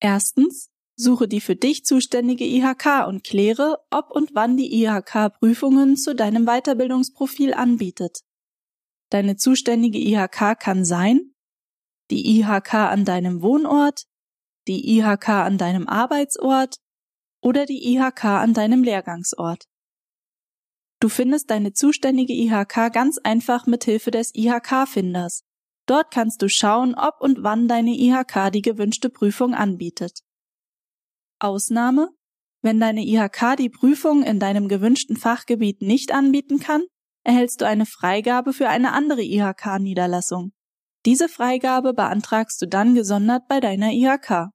Erstens, suche die für dich zuständige IHK und kläre, ob und wann die IHK Prüfungen zu deinem Weiterbildungsprofil anbietet. Deine zuständige IHK kann sein die IHK an deinem Wohnort, die IHK an deinem Arbeitsort oder die IHK an deinem Lehrgangsort. Du findest deine zuständige IHK ganz einfach mit Hilfe des IHK-Finders. Dort kannst du schauen, ob und wann deine IHK die gewünschte Prüfung anbietet. Ausnahme wenn deine IHK die Prüfung in deinem gewünschten Fachgebiet nicht anbieten kann, erhältst du eine Freigabe für eine andere IHK-Niederlassung. Diese Freigabe beantragst du dann gesondert bei deiner IHK.